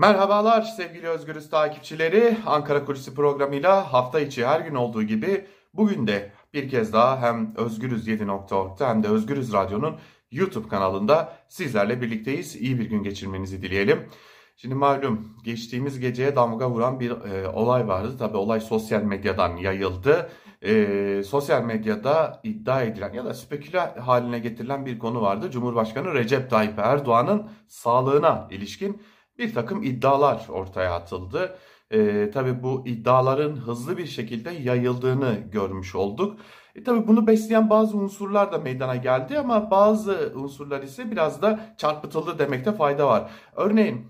Merhabalar sevgili Özgürüz takipçileri. Ankara Kulisi programıyla hafta içi her gün olduğu gibi bugün de bir kez daha hem Özgürüz 7.org'da hem de Özgürüz Radyo'nun YouTube kanalında sizlerle birlikteyiz. İyi bir gün geçirmenizi dileyelim. Şimdi malum geçtiğimiz geceye damga vuran bir e, olay vardı. Tabi olay sosyal medyadan yayıldı. E, sosyal medyada iddia edilen ya da speküle haline getirilen bir konu vardı. Cumhurbaşkanı Recep Tayyip Erdoğan'ın sağlığına ilişkin bir takım iddialar ortaya atıldı. E, tabii bu iddiaların hızlı bir şekilde yayıldığını görmüş olduk. E, tabii bunu besleyen bazı unsurlar da meydana geldi ama bazı unsurlar ise biraz da çarpıtıldı demekte fayda var. Örneğin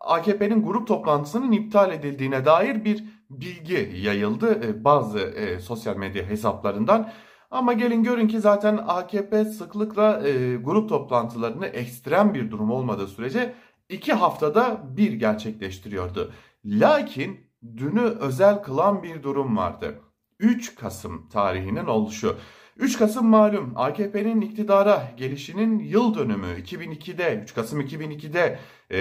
AKP'nin grup toplantısının iptal edildiğine dair bir bilgi yayıldı e, bazı e, sosyal medya hesaplarından. Ama gelin görün ki zaten AKP sıklıkla e, grup toplantılarını ekstrem bir durum olmadığı sürece iki haftada bir gerçekleştiriyordu. Lakin dünü özel kılan bir durum vardı. 3 Kasım tarihinin oluşu. 3 Kasım malum AKP'nin iktidara gelişinin yıl dönümü 2002'de 3 Kasım 2002'de e,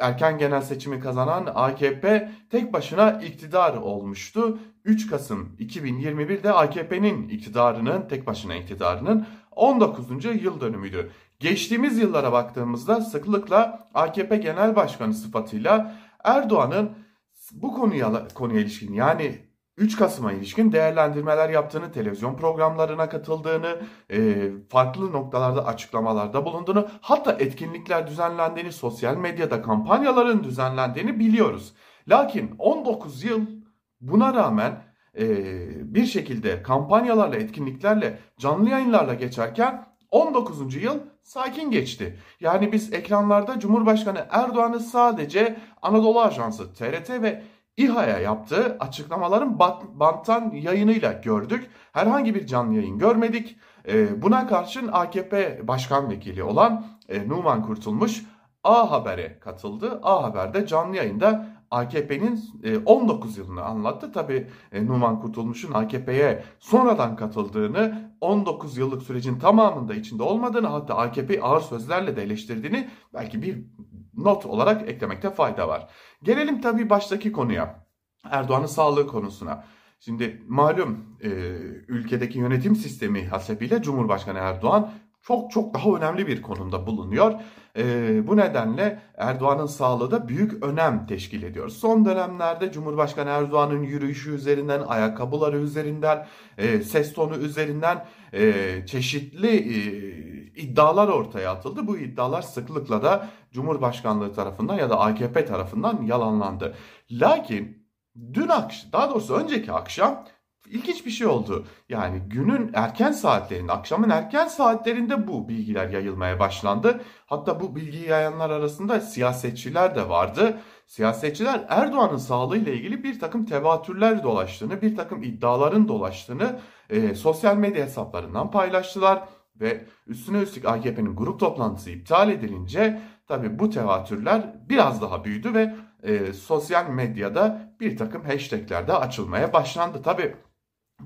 erken genel seçimi kazanan AKP tek başına iktidar olmuştu. 3 Kasım 2021'de AKP'nin iktidarının tek başına iktidarının 19. yıl dönümüydü. Geçtiğimiz yıllara baktığımızda sıklıkla AKP Genel Başkanı sıfatıyla Erdoğan'ın bu konuya konuya ilişkin yani 3 Kasım'a ilişkin değerlendirmeler yaptığını, televizyon programlarına katıldığını, e, farklı noktalarda açıklamalarda bulunduğunu, hatta etkinlikler düzenlendiğini, sosyal medyada kampanyaların düzenlendiğini biliyoruz. Lakin 19 yıl buna rağmen e, bir şekilde kampanyalarla, etkinliklerle, canlı yayınlarla geçerken 19. yıl sakin geçti. Yani biz ekranlarda Cumhurbaşkanı Erdoğan'ı sadece Anadolu Ajansı, TRT ve İHA'ya yaptığı açıklamaların banttan yayınıyla gördük. Herhangi bir canlı yayın görmedik. Ee, buna karşın AKP Başkan Vekili olan e, Numan Kurtulmuş A Haber'e katıldı. A Haber'de canlı yayında AKP'nin 19 e, yılını anlattı. Tabi e, Numan Kurtulmuş'un AKP'ye sonradan katıldığını, 19 yıllık sürecin tamamında içinde olmadığını hatta AKP ağır sözlerle de eleştirdiğini belki bir not olarak eklemekte fayda var. Gelelim tabii baştaki konuya. Erdoğan'ın sağlığı konusuna. Şimdi malum e, ülkedeki yönetim sistemi hasebiyle Cumhurbaşkanı Erdoğan çok çok daha önemli bir konumda bulunuyor. E, bu nedenle Erdoğan'ın sağlığı da büyük önem teşkil ediyor. Son dönemlerde Cumhurbaşkanı Erdoğan'ın yürüyüşü üzerinden, ayakkabıları üzerinden, e, ses tonu üzerinden e, çeşitli e, iddialar ortaya atıldı. Bu iddialar sıklıkla da Cumhurbaşkanlığı tarafından ya da AKP tarafından yalanlandı. Lakin dün akşam, daha doğrusu önceki akşam ilginç bir şey oldu. Yani günün erken saatlerinde, akşamın erken saatlerinde bu bilgiler yayılmaya başlandı. Hatta bu bilgiyi yayanlar arasında siyasetçiler de vardı. Siyasetçiler Erdoğan'ın sağlığıyla ilgili bir takım tevatürler dolaştığını, bir takım iddiaların dolaştığını e, sosyal medya hesaplarından paylaştılar. Ve üstüne üstlük AKP'nin grup toplantısı iptal edilince tabi bu tevatürler biraz daha büyüdü ve e, sosyal medyada bir takım hashtagler de açılmaya başlandı. Tabi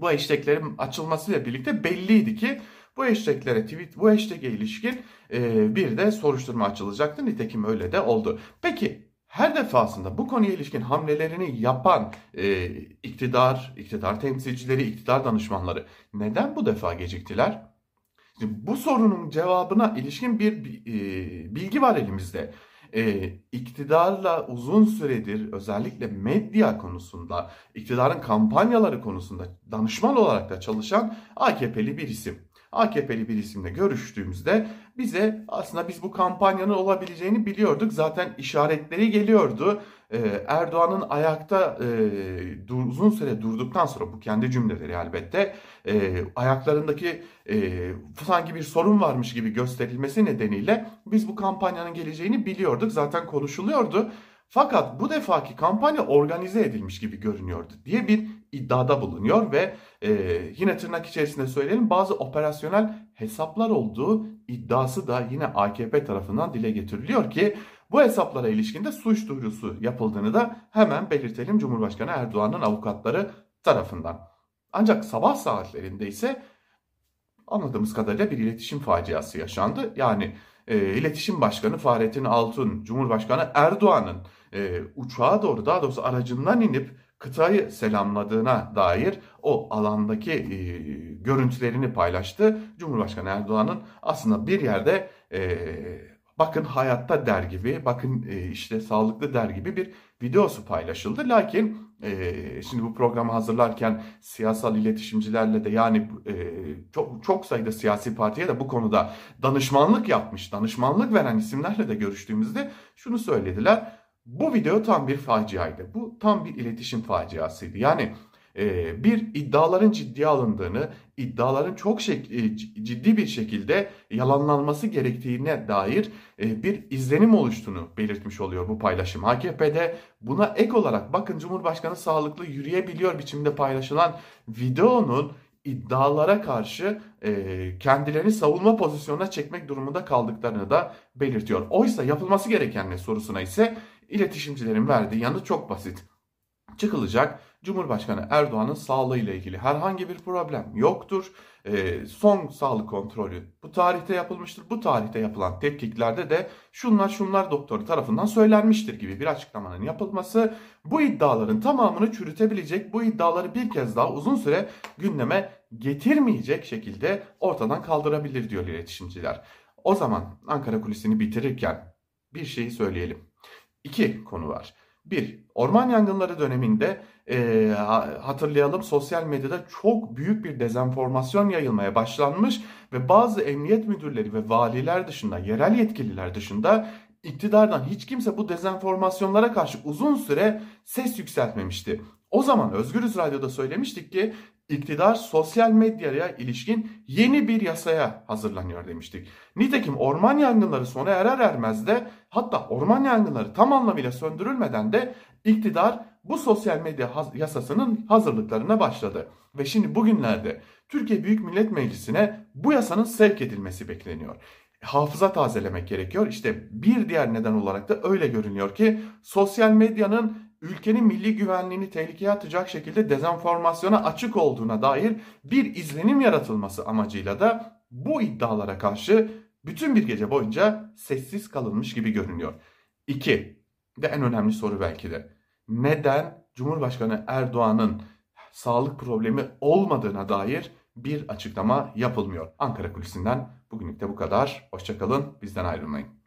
bu hashtaglerin açılmasıyla birlikte belliydi ki bu hashtaglere tweet, bu hashtag'e ilişkin e, bir de soruşturma açılacaktı. Nitekim öyle de oldu. Peki her defasında bu konuya ilişkin hamlelerini yapan e, iktidar, iktidar temsilcileri, iktidar danışmanları neden bu defa geciktiler? Şimdi bu sorunun cevabına ilişkin bir e, bilgi var elimizde e, iktidarla uzun süredir özellikle medya konusunda, iktidarın kampanyaları konusunda danışman olarak da çalışan AKP'li bir isim. AKP'li bir isimle görüştüğümüzde bize aslında biz bu kampanyanın olabileceğini biliyorduk. Zaten işaretleri geliyordu. Ee, Erdoğan'ın ayakta e, uzun süre durduktan sonra bu kendi cümleleri elbette e, ayaklarındaki e, sanki bir sorun varmış gibi gösterilmesi nedeniyle biz bu kampanyanın geleceğini biliyorduk. Zaten konuşuluyordu. Fakat bu defaki kampanya organize edilmiş gibi görünüyordu diye bir iddiada bulunuyor ve e, yine tırnak içerisinde söyleyelim bazı operasyonel hesaplar olduğu iddiası da yine AKP tarafından dile getiriliyor ki bu hesaplara ilişkinde suç duyurusu yapıldığını da hemen belirtelim Cumhurbaşkanı Erdoğan'ın avukatları tarafından. Ancak sabah saatlerinde ise anladığımız kadarıyla bir iletişim faciası yaşandı. Yani e, İletişim Başkanı Fahrettin Altun, Cumhurbaşkanı Erdoğan'ın e, uçağa doğru daha doğrusu aracından inip kıtayı selamladığına dair o alandaki e, görüntülerini paylaştı. Cumhurbaşkanı Erdoğan'ın aslında bir yerde e, bakın hayatta der gibi, bakın e, işte sağlıklı der gibi bir videosu paylaşıldı. Lakin e, şimdi bu programı hazırlarken siyasal iletişimcilerle de yani e, çok çok sayıda siyasi partiye de bu konuda danışmanlık yapmış, danışmanlık veren isimlerle de görüştüğümüzde şunu söylediler. Bu video tam bir faciaydı. Bu tam bir iletişim faciasıydı. Yani e, bir iddiaların ciddiye alındığını, iddiaların çok e, ciddi bir şekilde yalanlanması gerektiğine dair e, bir izlenim oluştuğunu belirtmiş oluyor bu paylaşım. AKP'de buna ek olarak bakın Cumhurbaşkanı sağlıklı yürüyebiliyor biçimde paylaşılan videonun iddialara karşı e, kendilerini savunma pozisyonuna çekmek durumunda kaldıklarını da belirtiyor. Oysa yapılması gereken ne sorusuna ise iletişimcilerin verdiği yanıt çok basit. Çıkılacak Cumhurbaşkanı Erdoğan'ın sağlığı ile ilgili herhangi bir problem yoktur. E, son sağlık kontrolü bu tarihte yapılmıştır. Bu tarihte yapılan tetkiklerde de şunlar şunlar doktoru tarafından söylenmiştir gibi bir açıklamanın yapılması bu iddiaların tamamını çürütebilecek, bu iddiaları bir kez daha uzun süre gündeme getirmeyecek şekilde ortadan kaldırabilir diyor iletişimciler. O zaman Ankara kulisini bitirirken bir şeyi söyleyelim. İki konu var. Bir, orman yangınları döneminde e, hatırlayalım sosyal medyada çok büyük bir dezenformasyon yayılmaya başlanmış ve bazı emniyet müdürleri ve valiler dışında, yerel yetkililer dışında iktidardan hiç kimse bu dezenformasyonlara karşı uzun süre ses yükseltmemişti. O zaman Özgürüz Radyo'da söylemiştik ki iktidar sosyal medyaya ilişkin yeni bir yasaya hazırlanıyor demiştik. Nitekim orman yangınları sona erer ermez de hatta orman yangınları tam anlamıyla söndürülmeden de iktidar bu sosyal medya yasasının hazırlıklarına başladı. Ve şimdi bugünlerde Türkiye Büyük Millet Meclisi'ne bu yasanın sevk edilmesi bekleniyor hafıza tazelemek gerekiyor. İşte bir diğer neden olarak da öyle görünüyor ki sosyal medyanın ülkenin milli güvenliğini tehlikeye atacak şekilde dezenformasyona açık olduğuna dair bir izlenim yaratılması amacıyla da bu iddialara karşı bütün bir gece boyunca sessiz kalınmış gibi görünüyor. İki, de en önemli soru belki de. Neden Cumhurbaşkanı Erdoğan'ın sağlık problemi olmadığına dair bir açıklama yapılmıyor. Ankara Kulisi'nden bugünlük de bu kadar. Hoşçakalın, bizden ayrılmayın.